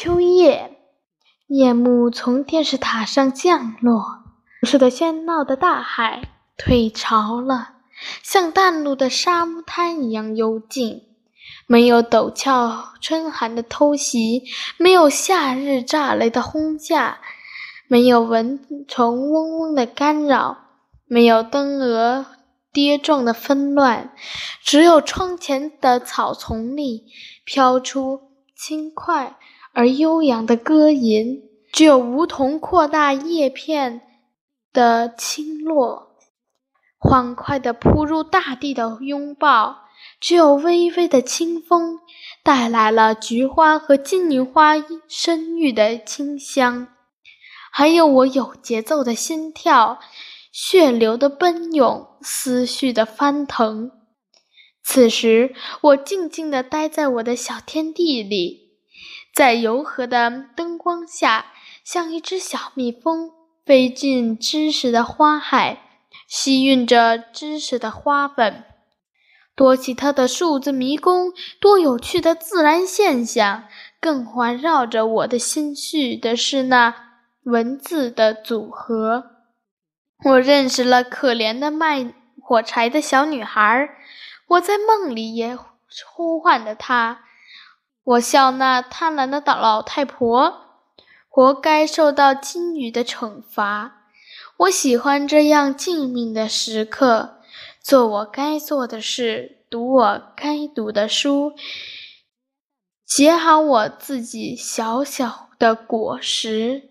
秋夜，夜幕从电视塔上降落，城市的喧闹的大海退潮了，像淡陆的沙滩一样幽静。没有陡峭春寒的偷袭，没有夏日炸雷的轰炸，没有蚊虫嗡嗡的干扰，没有灯蛾跌撞的纷乱，只有窗前的草丛里飘出轻快。而悠扬的歌吟，只有梧桐扩大叶片的轻落；欢快的扑入大地的拥抱，只有微微的清风带来了菊花和金银花生育的清香。还有我有节奏的心跳，血流的奔涌，思绪的翻腾。此时，我静静地待在我的小天地里。在柔和的灯光下，像一只小蜜蜂飞进知识的花海，吸吮着知识的花粉。多奇特的数字迷宫，多有趣的自然现象。更环绕着我的心绪的是那文字的组合。我认识了可怜的卖火柴的小女孩，我在梦里也呼唤着她。我笑那贪婪的老太婆，活该受到金鱼的惩罚。我喜欢这样静谧的时刻，做我该做的事，读我该读的书，写好我自己小小的果实。